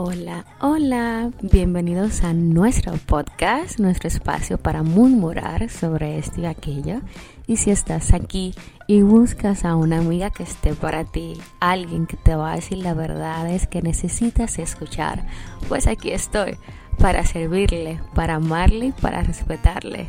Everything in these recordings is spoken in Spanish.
Hola, hola, bienvenidos a nuestro podcast, nuestro espacio para murmurar sobre esto y aquello. Y si estás aquí y buscas a una amiga que esté para ti, alguien que te va a decir la verdad es que necesitas escuchar, pues aquí estoy para servirle, para amarle para respetarle.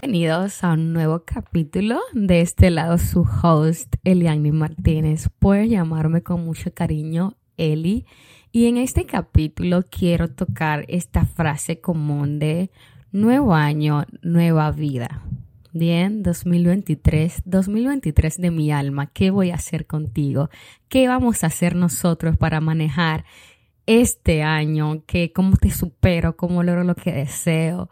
Bienvenidos a un nuevo capítulo. De este lado su host, Eliani Martínez. Puede llamarme con mucho cariño Y en este capítulo quiero tocar esta frase común de nuevo año, nueva vida. Bien, 2023, 2023 de mi alma, ¿qué voy a hacer contigo? ¿Qué vamos a hacer nosotros para manejar este año? ¿Qué, ¿Cómo te supero? ¿Cómo logro lo que deseo?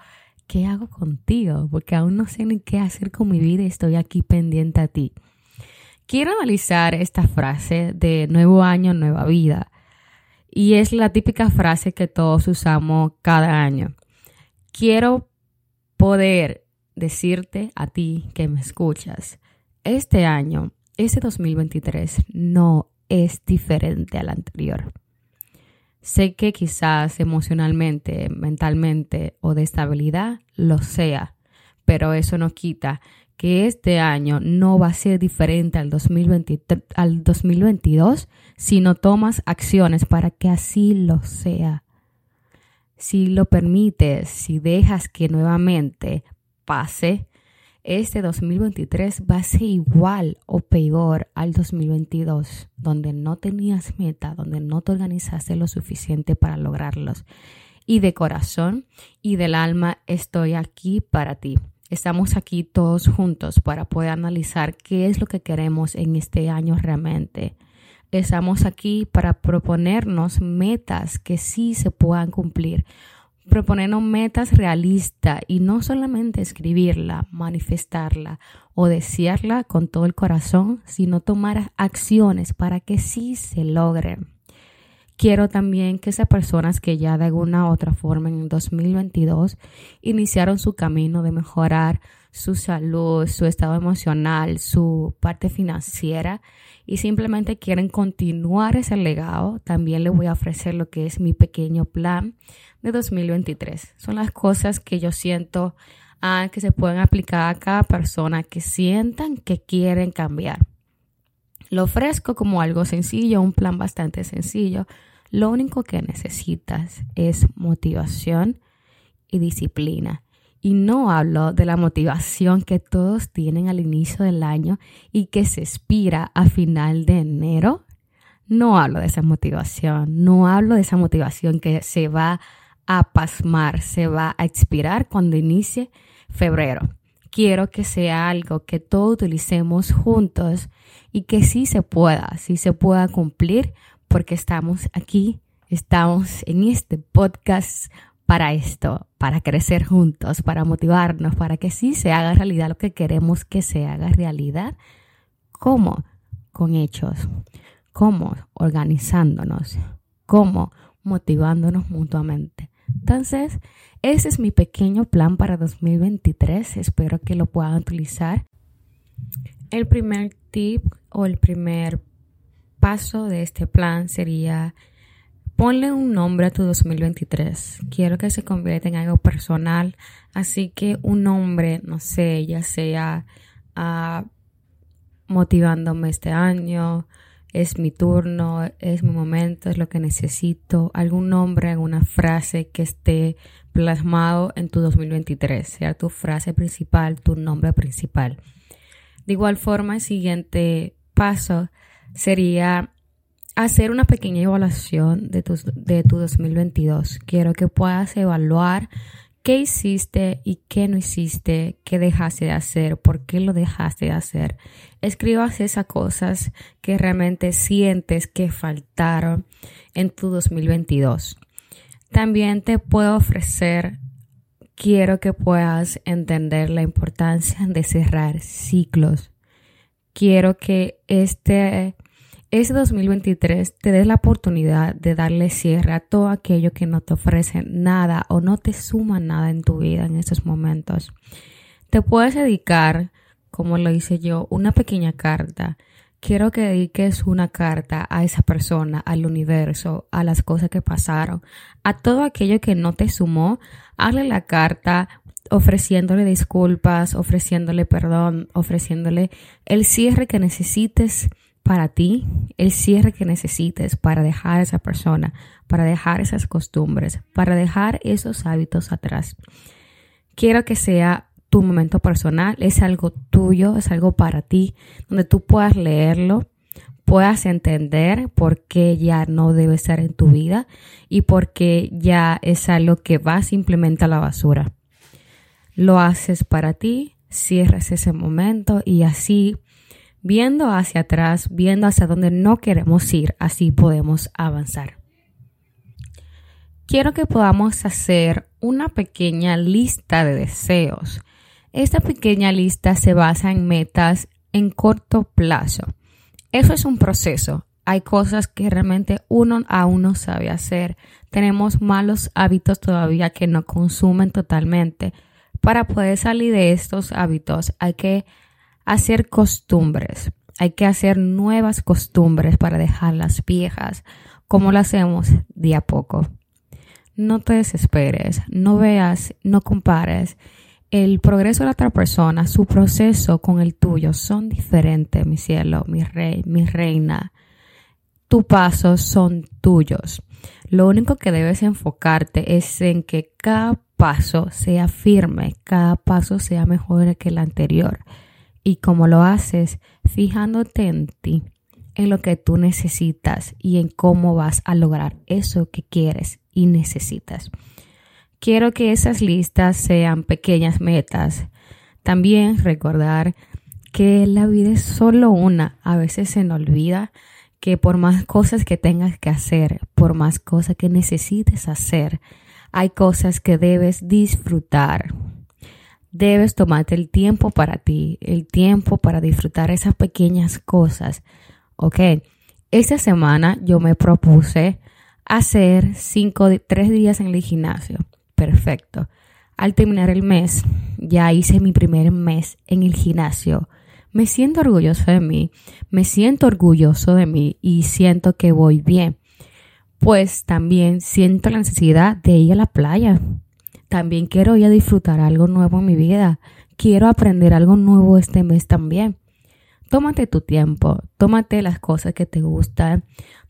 ¿Qué hago contigo? Porque aún no sé ni qué hacer con mi vida y estoy aquí pendiente a ti. Quiero analizar esta frase de nuevo año, nueva vida. Y es la típica frase que todos usamos cada año. Quiero poder decirte a ti que me escuchas, este año, ese 2023, no es diferente al anterior. Sé que quizás emocionalmente, mentalmente o de estabilidad lo sea, pero eso no quita que este año no va a ser diferente al, 2023, al 2022 si no tomas acciones para que así lo sea. Si lo permites, si dejas que nuevamente pase, este 2023 va a ser igual o peor al 2022, donde no tenías meta, donde no te organizaste lo suficiente para lograrlos. Y de corazón y del alma estoy aquí para ti. Estamos aquí todos juntos para poder analizar qué es lo que queremos en este año realmente. Estamos aquí para proponernos metas que sí se puedan cumplir, proponernos metas realistas y no solamente escribirla, manifestarla o desearla con todo el corazón, sino tomar acciones para que sí se logren. Quiero también que esas personas que ya de alguna u otra forma en el 2022 iniciaron su camino de mejorar su salud, su estado emocional, su parte financiera y simplemente quieren continuar ese legado, también les voy a ofrecer lo que es mi pequeño plan de 2023. Son las cosas que yo siento ah, que se pueden aplicar a cada persona que sientan que quieren cambiar. Lo ofrezco como algo sencillo, un plan bastante sencillo, lo único que necesitas es motivación y disciplina. Y no hablo de la motivación que todos tienen al inicio del año y que se expira a final de enero. No hablo de esa motivación, no hablo de esa motivación que se va a pasmar, se va a expirar cuando inicie febrero. Quiero que sea algo que todos utilicemos juntos y que sí se pueda, sí se pueda cumplir porque estamos aquí, estamos en este podcast para esto, para crecer juntos, para motivarnos, para que sí se haga realidad lo que queremos que se haga realidad. ¿Cómo? Con hechos. ¿Cómo? Organizándonos. ¿Cómo? Motivándonos mutuamente. Entonces, ese es mi pequeño plan para 2023. Espero que lo puedan utilizar. El primer tip o el primer paso de este plan sería ponle un nombre a tu 2023. Quiero que se convierta en algo personal, así que un nombre, no sé, ya sea uh, motivándome este año, es mi turno, es mi momento, es lo que necesito, algún nombre, alguna frase que esté plasmado en tu 2023, sea tu frase principal, tu nombre principal. De igual forma, el siguiente paso sería hacer una pequeña evaluación de tu, de tu 2022. Quiero que puedas evaluar qué hiciste y qué no hiciste, qué dejaste de hacer, por qué lo dejaste de hacer. Escribas esas cosas que realmente sientes que faltaron en tu 2022. También te puedo ofrecer, quiero que puedas entender la importancia de cerrar ciclos. Quiero que este ese 2023 te des la oportunidad de darle cierre a todo aquello que no te ofrece nada o no te suma nada en tu vida en estos momentos. Te puedes dedicar, como lo hice yo, una pequeña carta quiero que dediques una carta a esa persona, al universo, a las cosas que pasaron, a todo aquello que no te sumó. Hazle la carta ofreciéndole disculpas, ofreciéndole perdón, ofreciéndole el cierre que necesites para ti, el cierre que necesites para dejar a esa persona, para dejar esas costumbres, para dejar esos hábitos atrás. Quiero que sea tu momento personal, es algo tuyo, es algo para ti, donde tú puedas leerlo, puedas entender por qué ya no debe estar en tu vida y por qué ya es algo que va simplemente a la basura. Lo haces para ti, cierras ese momento y así, viendo hacia atrás, viendo hacia donde no queremos ir, así podemos avanzar. Quiero que podamos hacer una pequeña lista de deseos esta pequeña lista se basa en metas en corto plazo. Eso es un proceso. Hay cosas que realmente uno aún no sabe hacer. Tenemos malos hábitos todavía que no consumen totalmente. Para poder salir de estos hábitos hay que hacer costumbres. Hay que hacer nuevas costumbres para dejar las viejas. ¿Cómo lo hacemos? De a poco. No te desesperes, no veas, no compares el progreso de la otra persona, su proceso con el tuyo son diferentes, mi cielo, mi rey, mi reina. Tus pasos son tuyos. Lo único que debes enfocarte es en que cada paso sea firme, cada paso sea mejor que el anterior. Y como lo haces, fijándote en ti, en lo que tú necesitas y en cómo vas a lograr eso que quieres y necesitas. Quiero que esas listas sean pequeñas metas. También recordar que la vida es solo una. A veces se nos olvida que por más cosas que tengas que hacer, por más cosas que necesites hacer, hay cosas que debes disfrutar. Debes tomarte el tiempo para ti, el tiempo para disfrutar esas pequeñas cosas. Ok, esta semana yo me propuse hacer cinco, tres días en el gimnasio perfecto. Al terminar el mes, ya hice mi primer mes en el gimnasio. Me siento orgulloso de mí, me siento orgulloso de mí y siento que voy bien. Pues también siento la necesidad de ir a la playa. También quiero ir a disfrutar algo nuevo en mi vida. Quiero aprender algo nuevo este mes también. Tómate tu tiempo, tómate las cosas que te gustan,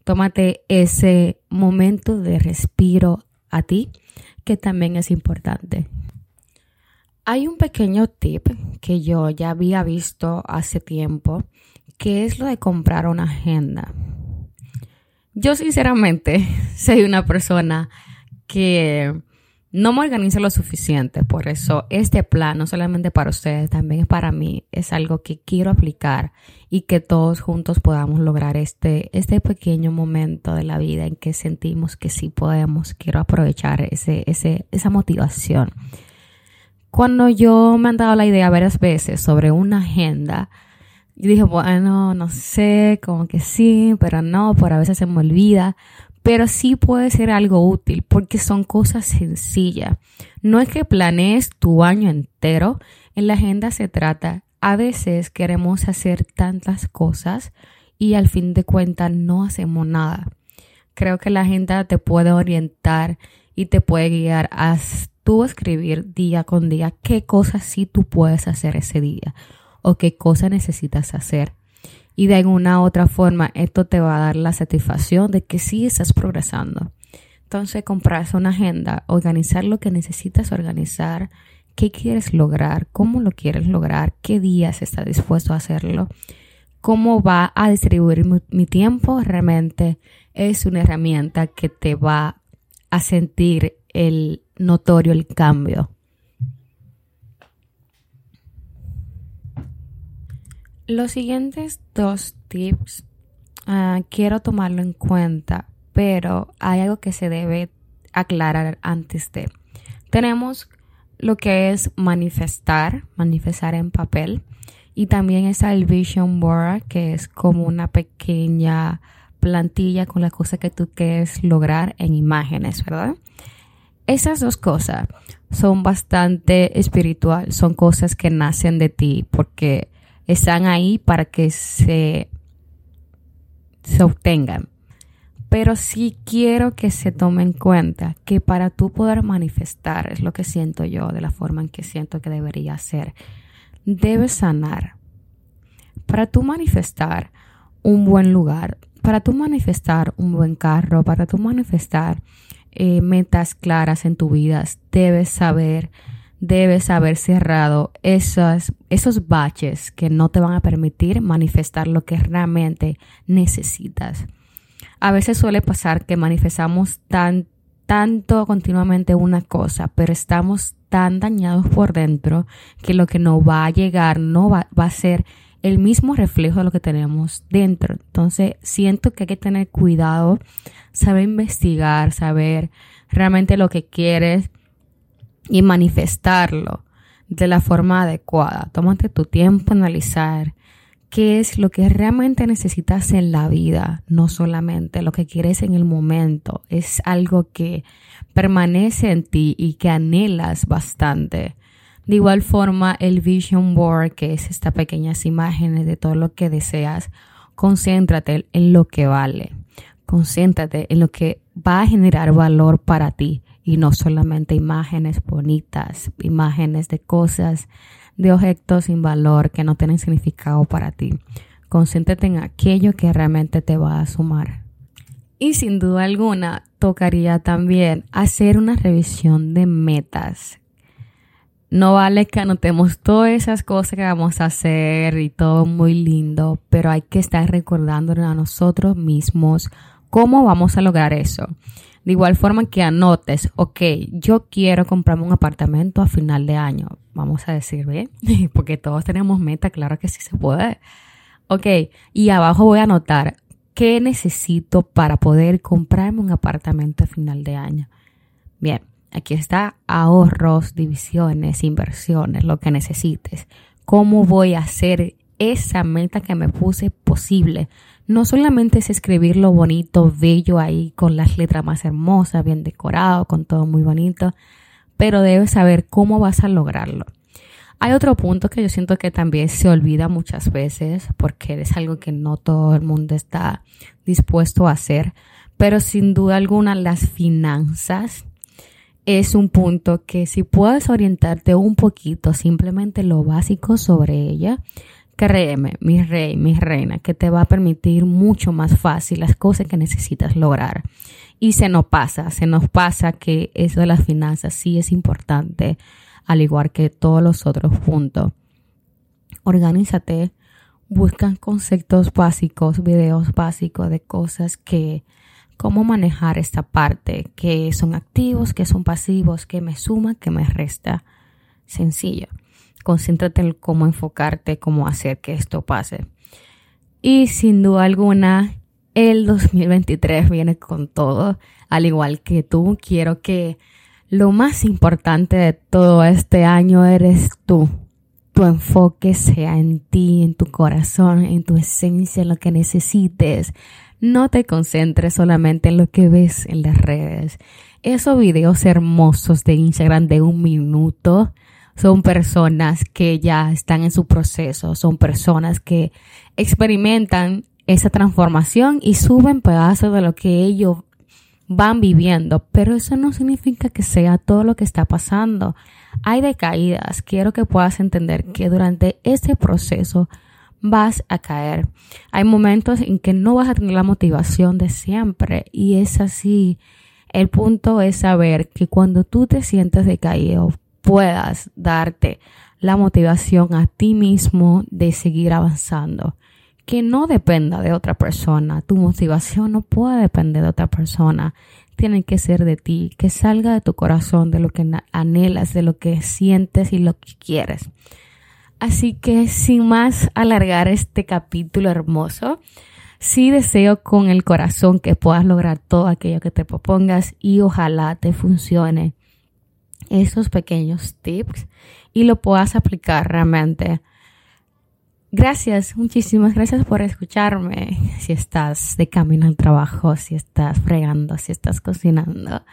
tómate ese momento de respiro a ti que también es importante. Hay un pequeño tip que yo ya había visto hace tiempo, que es lo de comprar una agenda. Yo sinceramente soy una persona que no me organizo lo suficiente, por eso este plan, no solamente para ustedes, también para mí, es algo que quiero aplicar y que todos juntos podamos lograr este, este pequeño momento de la vida en que sentimos que sí podemos. Quiero aprovechar ese, ese, esa motivación. Cuando yo me han dado la idea varias veces sobre una agenda, yo dije, bueno, no sé, como que sí, pero no, por a veces se me olvida pero sí puede ser algo útil porque son cosas sencillas. No es que planees tu año entero, en la agenda se trata, a veces queremos hacer tantas cosas y al fin de cuentas no hacemos nada. Creo que la agenda te puede orientar y te puede guiar a tú escribir día con día qué cosas sí tú puedes hacer ese día o qué cosas necesitas hacer y de alguna otra forma esto te va a dar la satisfacción de que sí estás progresando. Entonces, comprarse una agenda, organizar lo que necesitas organizar, qué quieres lograr, cómo lo quieres lograr, qué días estás dispuesto a hacerlo, cómo va a distribuir mi tiempo, realmente es una herramienta que te va a sentir el notorio el cambio Los siguientes dos tips ah, quiero tomarlo en cuenta, pero hay algo que se debe aclarar antes de. Tenemos lo que es manifestar, manifestar en papel, y también está el vision board, que es como una pequeña plantilla con las cosas que tú quieres lograr en imágenes, ¿verdad? Esas dos cosas son bastante espiritual, son cosas que nacen de ti porque están ahí para que se se obtengan. Pero sí quiero que se tome en cuenta que para tú poder manifestar, es lo que siento yo, de la forma en que siento que debería ser, debes sanar. Para tú manifestar un buen lugar, para tú manifestar un buen carro, para tú manifestar eh, metas claras en tu vida, debes saber, debes haber cerrado esos, esos baches que no te van a permitir manifestar lo que realmente necesitas. A veces suele pasar que manifestamos tan, tanto continuamente una cosa, pero estamos tan dañados por dentro que lo que nos va a llegar no va, va a ser el mismo reflejo de lo que tenemos dentro. Entonces, siento que hay que tener cuidado, saber investigar, saber realmente lo que quieres y manifestarlo de la forma adecuada. Tómate tu tiempo a analizar qué es lo que realmente necesitas en la vida, no solamente lo que quieres en el momento, es algo que permanece en ti y que anhelas bastante. De igual forma, el vision board, que es estas pequeñas imágenes de todo lo que deseas, concéntrate en lo que vale. Concéntrate en lo que va a generar valor para ti y no solamente imágenes bonitas, imágenes de cosas de objetos sin valor que no tienen significado para ti. Concéntrate en aquello que realmente te va a sumar. Y sin duda alguna, tocaría también hacer una revisión de metas. No vale que anotemos todas esas cosas que vamos a hacer y todo muy lindo, pero hay que estar recordándonos a nosotros mismos cómo vamos a lograr eso. De igual forma que anotes, ok, yo quiero comprarme un apartamento a final de año. Vamos a decir, ¿bien? Porque todos tenemos meta, claro que sí se puede. Ok, y abajo voy a anotar qué necesito para poder comprarme un apartamento a final de año. Bien, aquí está ahorros, divisiones, inversiones, lo que necesites. ¿Cómo voy a hacer esa meta que me puse posible? no solamente es escribir lo bonito, bello ahí, con las letras más hermosas, bien decorado, con todo muy bonito, pero debes saber cómo vas a lograrlo. Hay otro punto que yo siento que también se olvida muchas veces porque es algo que no todo el mundo está dispuesto a hacer, pero sin duda alguna las finanzas es un punto que si puedes orientarte un poquito, simplemente lo básico sobre ella, Créeme, mi rey, mi reina, que te va a permitir mucho más fácil las cosas que necesitas lograr. Y se nos pasa, se nos pasa que eso de las finanzas sí es importante, al igual que todos los otros puntos. Organízate, busca conceptos básicos, videos básicos de cosas que, cómo manejar esta parte, que son activos, que son pasivos, que me suma, que me resta. Sencillo concéntrate en cómo enfocarte, cómo hacer que esto pase. Y sin duda alguna, el 2023 viene con todo, al igual que tú. Quiero que lo más importante de todo este año eres tú. Tu enfoque sea en ti, en tu corazón, en tu esencia, en lo que necesites. No te concentres solamente en lo que ves en las redes. Esos videos hermosos de Instagram de un minuto son personas que ya están en su proceso, son personas que experimentan esa transformación y suben pedazos de lo que ellos van viviendo, pero eso no significa que sea todo lo que está pasando. Hay decaídas, quiero que puedas entender que durante este proceso vas a caer. Hay momentos en que no vas a tener la motivación de siempre y es así. El punto es saber que cuando tú te sientes decaído, puedas darte la motivación a ti mismo de seguir avanzando. Que no dependa de otra persona. Tu motivación no puede depender de otra persona. Tiene que ser de ti, que salga de tu corazón, de lo que anhelas, de lo que sientes y lo que quieres. Así que sin más alargar este capítulo hermoso, sí deseo con el corazón que puedas lograr todo aquello que te propongas y ojalá te funcione esos pequeños tips y lo puedas aplicar realmente. Gracias, muchísimas gracias por escucharme. Si estás de camino al trabajo, si estás fregando, si estás cocinando.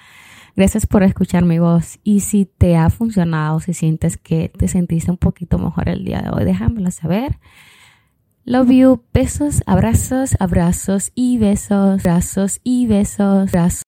Gracias por escuchar mi voz. Y si te ha funcionado, si sientes que te sentiste un poquito mejor el día de hoy, déjamelo saber. Love you. Besos, abrazos, abrazos y besos, abrazos y besos, abrazos.